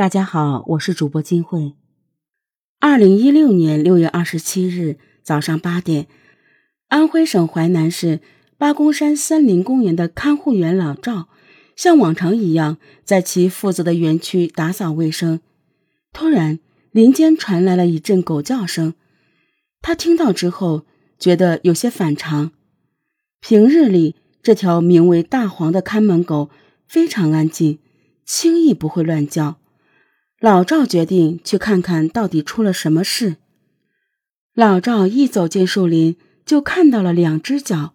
大家好，我是主播金慧。二零一六年六月二十七日早上八点，安徽省淮南市八公山森林公园的看护员老赵，像往常一样在其负责的园区打扫卫生。突然，林间传来了一阵狗叫声。他听到之后，觉得有些反常。平日里，这条名为大黄的看门狗非常安静，轻易不会乱叫。老赵决定去看看到底出了什么事。老赵一走进树林，就看到了两只脚。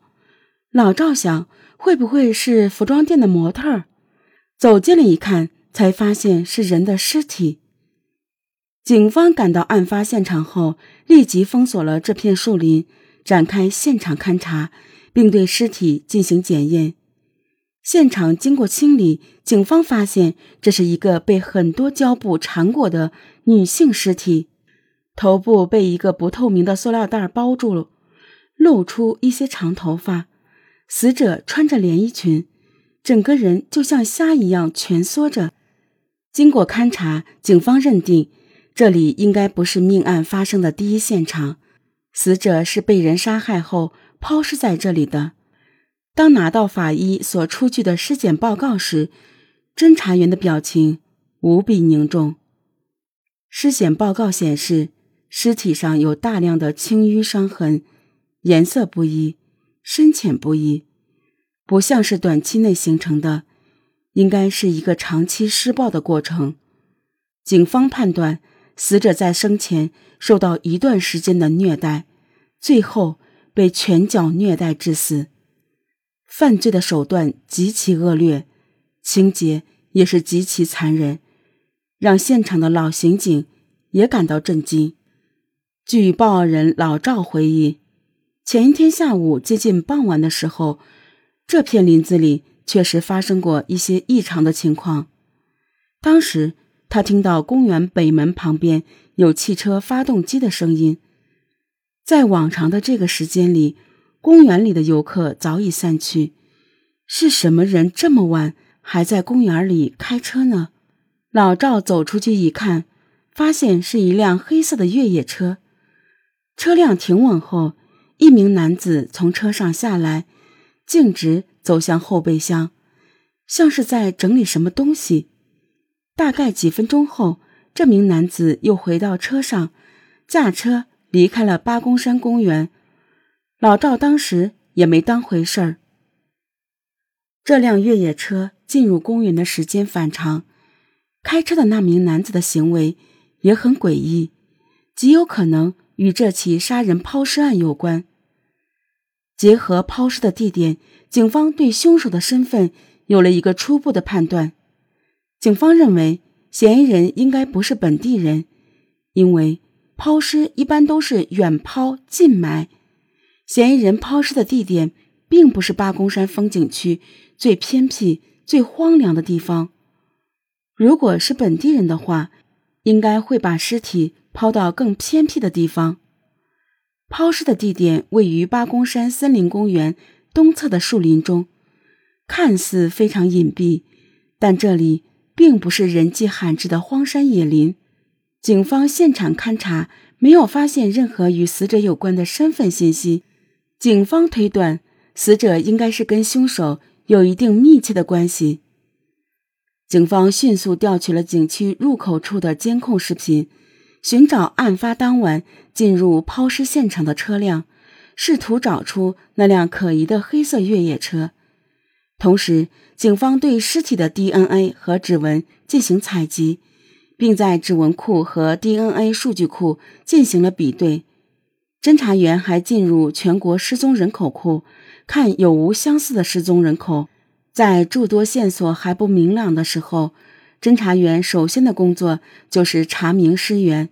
老赵想，会不会是服装店的模特儿？走近了一看，才发现是人的尸体。警方赶到案发现场后，立即封锁了这片树林，展开现场勘查，并对尸体进行检验。现场经过清理，警方发现这是一个被很多胶布缠裹的女性尸体，头部被一个不透明的塑料袋包住了，露出一些长头发。死者穿着连衣裙，整个人就像虾一样蜷缩着。经过勘查，警方认定这里应该不是命案发生的第一现场，死者是被人杀害后抛尸在这里的。当拿到法医所出具的尸检报告时，侦查员的表情无比凝重。尸检报告显示，尸体上有大量的青瘀伤痕，颜色不一，深浅不一，不像是短期内形成的，应该是一个长期施暴的过程。警方判断，死者在生前受到一段时间的虐待，最后被拳脚虐待致死。犯罪的手段极其恶劣，情节也是极其残忍，让现场的老刑警也感到震惊。据报案人老赵回忆，前一天下午接近傍晚的时候，这片林子里确实发生过一些异常的情况。当时他听到公园北门旁边有汽车发动机的声音，在往常的这个时间里。公园里的游客早已散去，是什么人这么晚还在公园里开车呢？老赵走出去一看，发现是一辆黑色的越野车。车辆停稳后，一名男子从车上下来，径直走向后备箱，像是在整理什么东西。大概几分钟后，这名男子又回到车上，驾车离开了八公山公园。老赵当时也没当回事儿。这辆越野车进入公园的时间反常，开车的那名男子的行为也很诡异，极有可能与这起杀人抛尸案有关。结合抛尸的地点，警方对凶手的身份有了一个初步的判断。警方认为，嫌疑人应该不是本地人，因为抛尸一般都是远抛近埋。嫌疑人抛尸的地点并不是八公山风景区最偏僻、最荒凉的地方。如果是本地人的话，应该会把尸体抛到更偏僻的地方。抛尸的地点位于八公山森林公园东侧的树林中，看似非常隐蔽，但这里并不是人迹罕至的荒山野林。警方现场勘查没有发现任何与死者有关的身份信息。警方推断，死者应该是跟凶手有一定密切的关系。警方迅速调取了景区入口处的监控视频，寻找案发当晚进入抛尸现场的车辆，试图找出那辆可疑的黑色越野车。同时，警方对尸体的 DNA 和指纹进行采集，并在指纹库和 DNA 数据库进行了比对。侦查员还进入全国失踪人口库，看有无相似的失踪人口。在诸多线索还不明朗的时候，侦查员首先的工作就是查明尸源，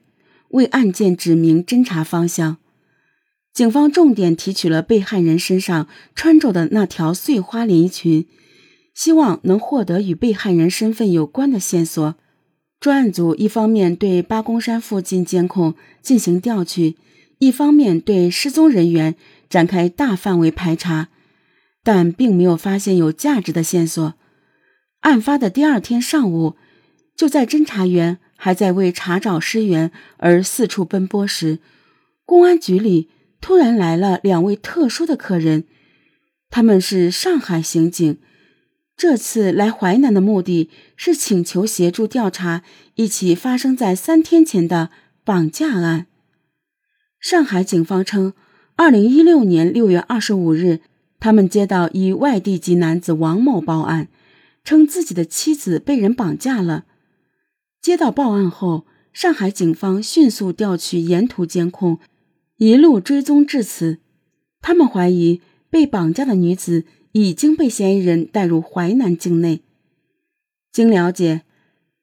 为案件指明侦查方向。警方重点提取了被害人身上穿着的那条碎花连衣裙，希望能获得与被害人身份有关的线索。专案组一方面对八公山附近监控进行调取。一方面对失踪人员展开大范围排查，但并没有发现有价值的线索。案发的第二天上午，就在侦查员还在为查找尸源而四处奔波时，公安局里突然来了两位特殊的客人，他们是上海刑警。这次来淮南的目的是请求协助调查一起发生在三天前的绑架案。上海警方称，二零一六年六月二十五日，他们接到一外地籍男子王某报案，称自己的妻子被人绑架了。接到报案后，上海警方迅速调取沿途监控，一路追踪至此。他们怀疑被绑架的女子。已经被嫌疑人带入淮南境内。经了解，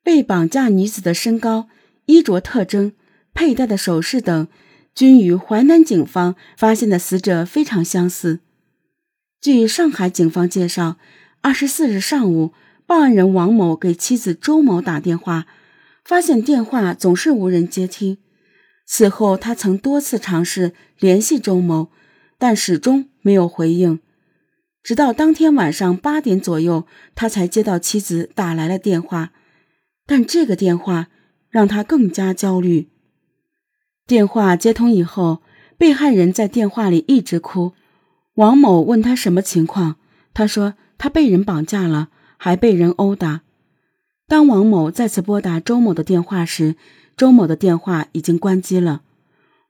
被绑架女子的身高、衣着特征、佩戴的首饰等，均与淮南警方发现的死者非常相似。据上海警方介绍，二十四日上午，报案人王某给妻子周某打电话，发现电话总是无人接听。此后，他曾多次尝试联系周某，但始终没有回应。直到当天晚上八点左右，他才接到妻子打来了电话，但这个电话让他更加焦虑。电话接通以后，被害人在电话里一直哭。王某问他什么情况，他说他被人绑架了，还被人殴打。当王某再次拨打周某的电话时，周某的电话已经关机了。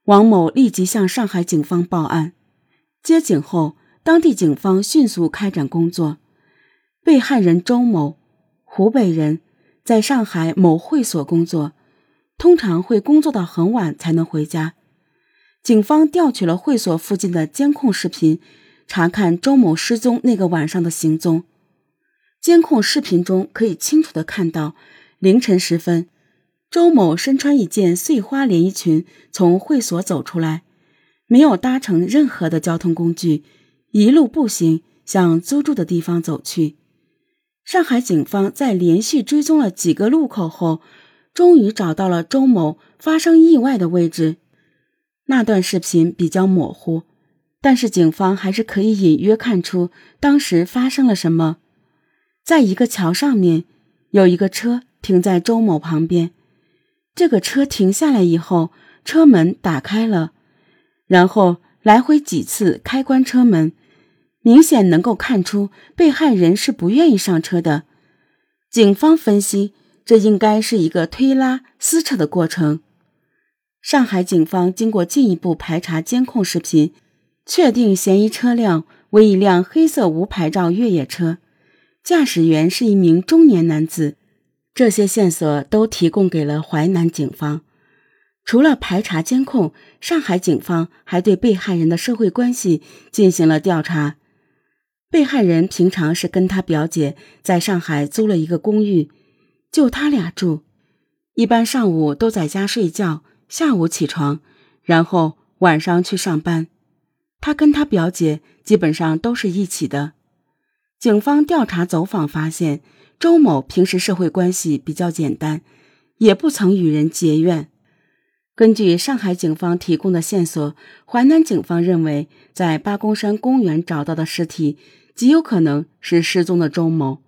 王某立即向上海警方报案，接警后。当地警方迅速开展工作。被害人周某，湖北人，在上海某会所工作，通常会工作到很晚才能回家。警方调取了会所附近的监控视频，查看周某失踪那个晚上的行踪。监控视频中可以清楚的看到，凌晨时分，周某身穿一件碎花连衣裙从会所走出来，没有搭乘任何的交通工具。一路步行向租住的地方走去。上海警方在连续追踪了几个路口后，终于找到了周某发生意外的位置。那段视频比较模糊，但是警方还是可以隐约看出当时发生了什么。在一个桥上面，有一个车停在周某旁边。这个车停下来以后，车门打开了，然后来回几次开关车门。明显能够看出被害人是不愿意上车的。警方分析，这应该是一个推拉撕扯的过程。上海警方经过进一步排查监控视频，确定嫌疑车辆为一辆黑色无牌照越野车，驾驶员是一名中年男子。这些线索都提供给了淮南警方。除了排查监控，上海警方还对被害人的社会关系进行了调查。被害人平常是跟他表姐在上海租了一个公寓，就他俩住。一般上午都在家睡觉，下午起床，然后晚上去上班。他跟他表姐基本上都是一起的。警方调查走访发现，周某平时社会关系比较简单，也不曾与人结怨。根据上海警方提供的线索，淮南警方认为，在八公山公园找到的尸体。极有可能是失踪的周某。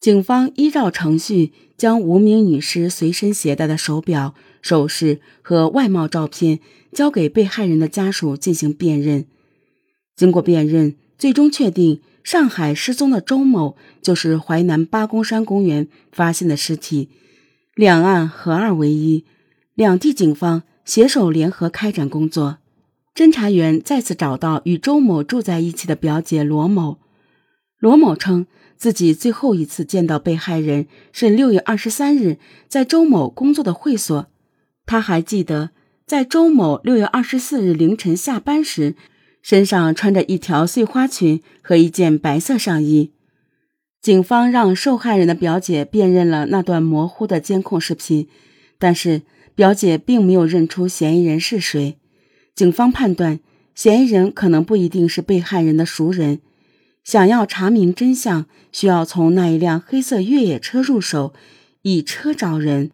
警方依照程序，将无名女尸随身携带的手表、首饰和外貌照片交给被害人的家属进行辨认。经过辨认，最终确定上海失踪的周某就是淮南八公山公园发现的尸体。两案合二为一，两地警方携手联合开展工作。侦查员再次找到与周某住在一起的表姐罗某。罗某称，自己最后一次见到被害人是六月二十三日，在周某工作的会所。他还记得，在周某六月二十四日凌晨下班时，身上穿着一条碎花裙和一件白色上衣。警方让受害人的表姐辨认了那段模糊的监控视频，但是表姐并没有认出嫌疑人是谁。警方判断，嫌疑人可能不一定是被害人的熟人。想要查明真相，需要从那一辆黑色越野车入手，以车找人。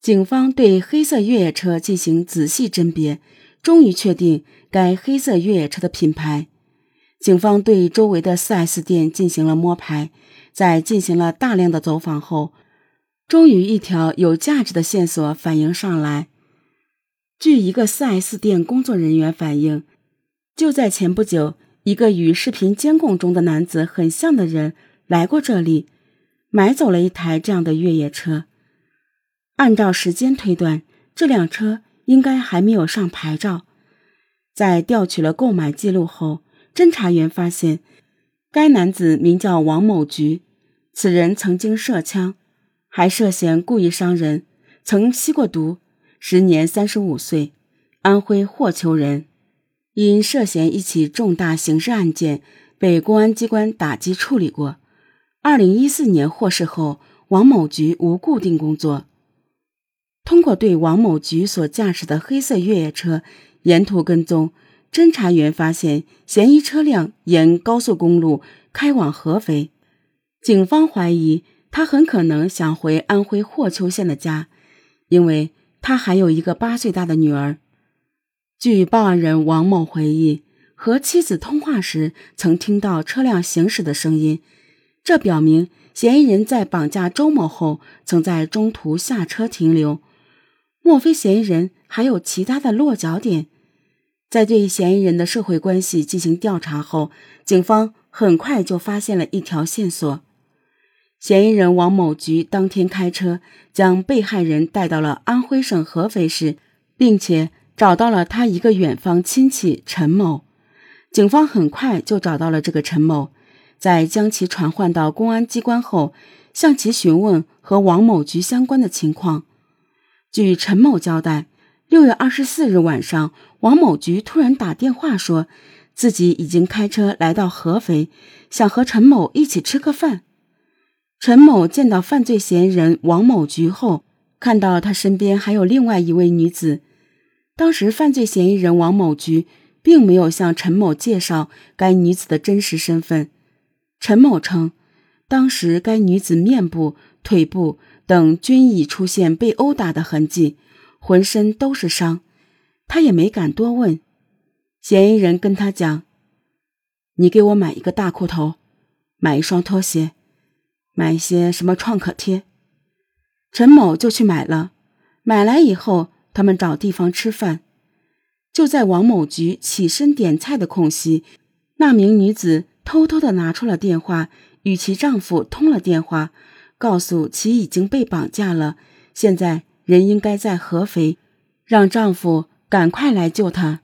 警方对黑色越野车进行仔细甄别，终于确定该黑色越野车的品牌。警方对周围的 4S 店进行了摸排，在进行了大量的走访后，终于一条有价值的线索反映上来。据一个 4S 店工作人员反映，就在前不久，一个与视频监控中的男子很像的人来过这里，买走了一台这样的越野车。按照时间推断，这辆车应该还没有上牌照。在调取了购买记录后，侦查员发现，该男子名叫王某菊，此人曾经涉枪，还涉嫌故意伤人，曾吸过毒。时年三十五岁，安徽霍邱人，因涉嫌一起重大刑事案件被公安机关打击处理过。二零一四年获释后，王某菊无固定工作。通过对王某菊所驾驶的黑色越野车沿途跟踪，侦查员发现嫌疑车辆沿高速公路开往合肥。警方怀疑他很可能想回安徽霍邱县的家，因为。他还有一个八岁大的女儿。据报案人王某回忆，和妻子通话时曾听到车辆行驶的声音，这表明嫌疑人在绑架周某后曾在中途下车停留。莫非嫌疑人还有其他的落脚点？在对嫌疑人的社会关系进行调查后，警方很快就发现了一条线索。嫌疑人王某菊当天开车将被害人带到了安徽省合肥市，并且找到了他一个远方亲戚陈某。警方很快就找到了这个陈某，在将其传唤到公安机关后，向其询问和王某菊相关的情况。据陈某交代，六月二十四日晚上，王某菊突然打电话说，自己已经开车来到合肥，想和陈某一起吃个饭。陈某见到犯罪嫌疑人王某菊后，看到他身边还有另外一位女子。当时，犯罪嫌疑人王某菊并没有向陈某介绍该女子的真实身份。陈某称，当时该女子面部、腿部等均已出现被殴打的痕迹，浑身都是伤，他也没敢多问。嫌疑人跟他讲：“你给我买一个大裤头，买一双拖鞋。”买一些什么创可贴，陈某就去买了。买来以后，他们找地方吃饭。就在王某菊起身点菜的空隙，那名女子偷偷的拿出了电话，与其丈夫通了电话，告诉其已经被绑架了，现在人应该在合肥，让丈夫赶快来救她。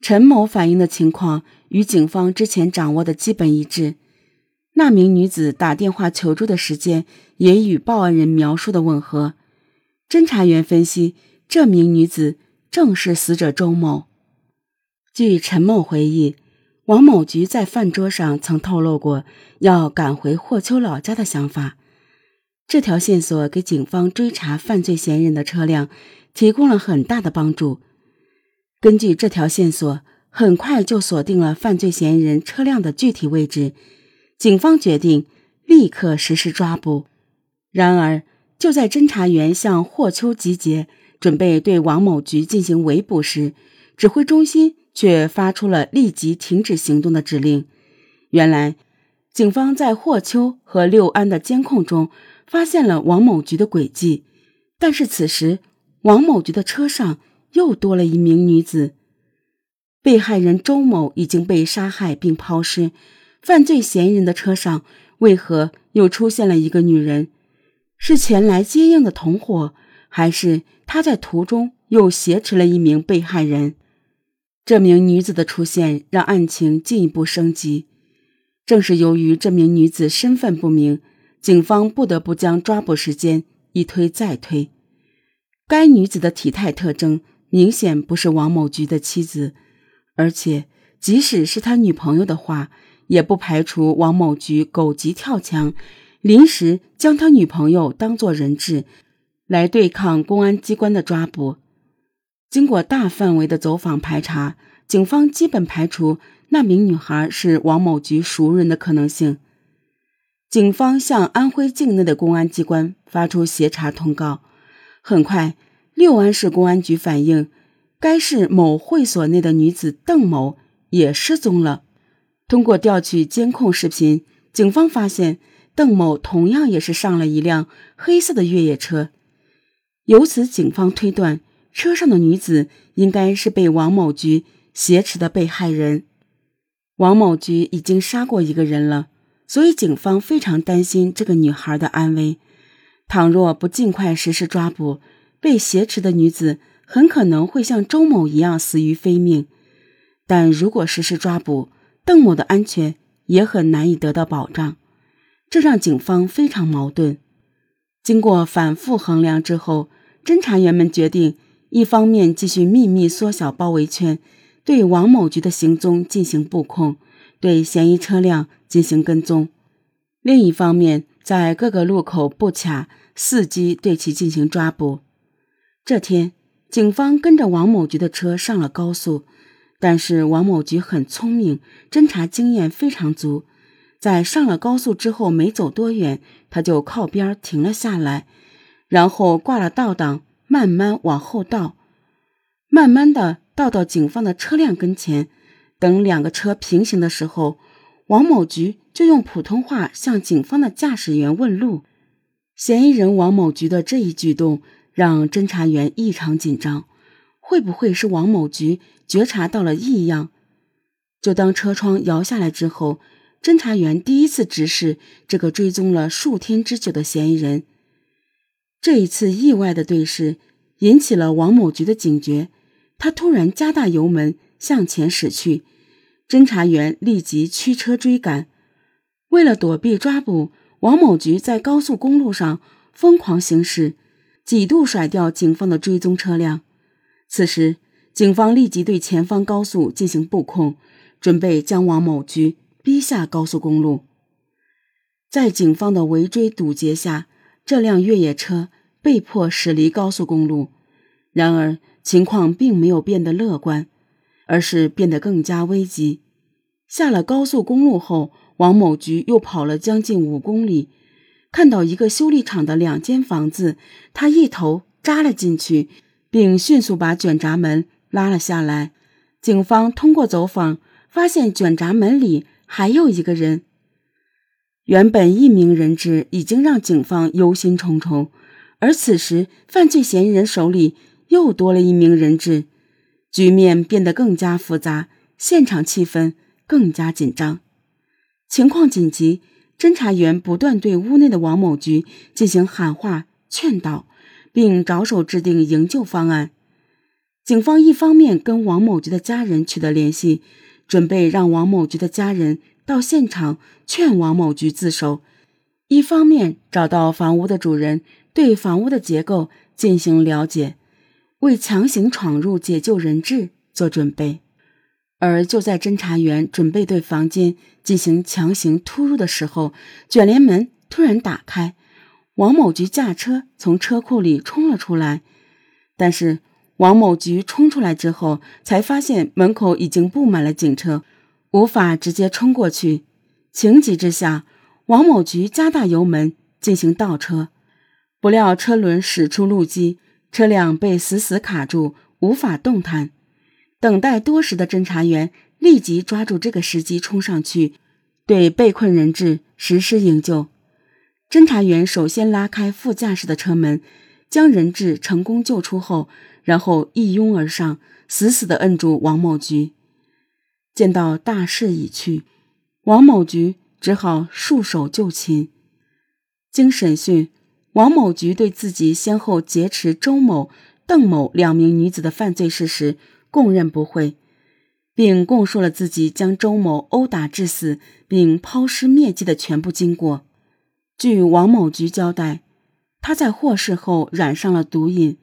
陈某反映的情况与警方之前掌握的基本一致。那名女子打电话求助的时间也与报案人描述的吻合。侦查员分析，这名女子正是死者周某。据陈某回忆，王某菊在饭桌上曾透露过要赶回霍邱老家的想法。这条线索给警方追查犯罪嫌疑人的车辆提供了很大的帮助。根据这条线索，很快就锁定了犯罪嫌疑人车辆的具体位置。警方决定立刻实施抓捕。然而，就在侦查员向霍邱集结，准备对王某菊进行围捕时，指挥中心却发出了立即停止行动的指令。原来，警方在霍邱和六安的监控中发现了王某菊的轨迹，但是此时王某菊的车上又多了一名女子。被害人周某已经被杀害并抛尸。犯罪嫌疑人的车上为何又出现了一个女人？是前来接应的同伙，还是他在途中又挟持了一名被害人？这名女子的出现让案情进一步升级。正是由于这名女子身份不明，警方不得不将抓捕时间一推再推。该女子的体态特征明显不是王某菊的妻子，而且即使是他女朋友的话。也不排除王某菊狗急跳墙，临时将他女朋友当作人质，来对抗公安机关的抓捕。经过大范围的走访排查，警方基本排除那名女孩是王某菊熟人的可能性。警方向安徽境内的公安机关发出协查通告。很快，六安市公安局反映，该市某会所内的女子邓某也失踪了。通过调取监控视频，警方发现邓某同样也是上了一辆黑色的越野车。由此，警方推断车上的女子应该是被王某菊挟持的被害人。王某菊已经杀过一个人了，所以警方非常担心这个女孩的安危。倘若不尽快实施抓捕，被挟持的女子很可能会像周某一样死于非命。但如果实施抓捕，邓某的安全也很难以得到保障，这让警方非常矛盾。经过反复衡量之后，侦查员们决定，一方面继续秘密缩小包围圈，对王某菊的行踪进行布控，对嫌疑车辆进行跟踪；另一方面，在各个路口布卡，伺机对其进行抓捕。这天，警方跟着王某菊的车上了高速，但是王某菊很聪明，侦查经验非常足，在上了高速之后没走多远，他就靠边停了下来。然后挂了倒档，慢慢往后倒，慢慢的倒到警方的车辆跟前。等两个车平行的时候，王某菊就用普通话向警方的驾驶员问路。嫌疑人王某菊的这一举动让侦查员异常紧张，会不会是王某菊觉察到了异样？就当车窗摇下来之后，侦查员第一次直视这个追踪了数天之久的嫌疑人。这一次意外的对视引起了王某菊的警觉，他突然加大油门向前驶去，侦查员立即驱车追赶。为了躲避抓捕，王某菊在高速公路上疯狂行驶，几度甩掉警方的追踪车辆。此时，警方立即对前方高速进行布控，准备将王某菊逼下高速公路。在警方的围追堵截下，这辆越野车。被迫驶离高速公路，然而情况并没有变得乐观，而是变得更加危急。下了高速公路后，王某菊又跑了将近五公里，看到一个修理厂的两间房子，他一头扎了进去，并迅速把卷闸门拉了下来。警方通过走访发现，卷闸门里还有一个人。原本一名人质已经让警方忧心忡忡。而此时，犯罪嫌疑人手里又多了一名人质，局面变得更加复杂，现场气氛更加紧张。情况紧急，侦查员不断对屋内的王某菊进行喊话、劝导，并着手制定营救方案。警方一方面跟王某菊的家人取得联系，准备让王某菊的家人到现场劝王某菊自首；一方面找到房屋的主人。对房屋的结构进行了解，为强行闯入解救人质做准备。而就在侦查员准备对房间进行强行突入的时候，卷帘门突然打开，王某菊驾车从车库里冲了出来。但是王某菊冲出来之后，才发现门口已经布满了警车，无法直接冲过去。情急之下，王某菊加大油门进行倒车。不料车轮驶出路基，车辆被死死卡住，无法动弹。等待多时的侦查员立即抓住这个时机冲上去，对被困人质实施营救。侦查员首先拉开副驾驶的车门，将人质成功救出后，然后一拥而上，死死地摁住王某菊。见到大势已去，王某菊只好束手就擒。经审讯。王某菊对自己先后劫持周某、邓某两名女子的犯罪事实供认不讳，并供述了自己将周某殴打致死并抛尸灭迹的全部经过。据王某菊交代，他在获释后染上了毒瘾，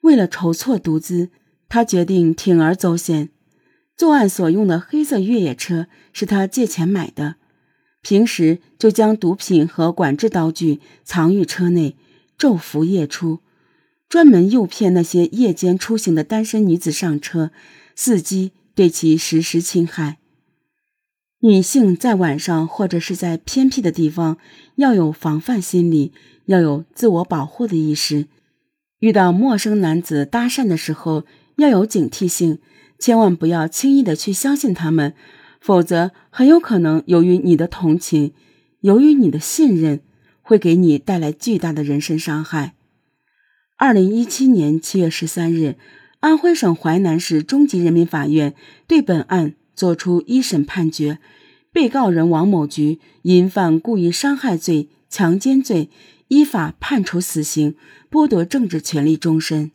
为了筹措毒资，他决定铤而走险。作案所用的黑色越野车是他借钱买的。平时就将毒品和管制刀具藏于车内，昼伏夜出，专门诱骗那些夜间出行的单身女子上车，伺机对其实施侵害。女性在晚上或者是在偏僻的地方，要有防范心理，要有自我保护的意识。遇到陌生男子搭讪的时候，要有警惕性，千万不要轻易的去相信他们。否则，很有可能由于你的同情，由于你的信任，会给你带来巨大的人身伤害。二零一七年七月十三日，安徽省淮南市中级人民法院对本案作出一审判决，被告人王某菊因犯故意伤害罪、强奸罪，依法判处死刑，剥夺政治权利终身。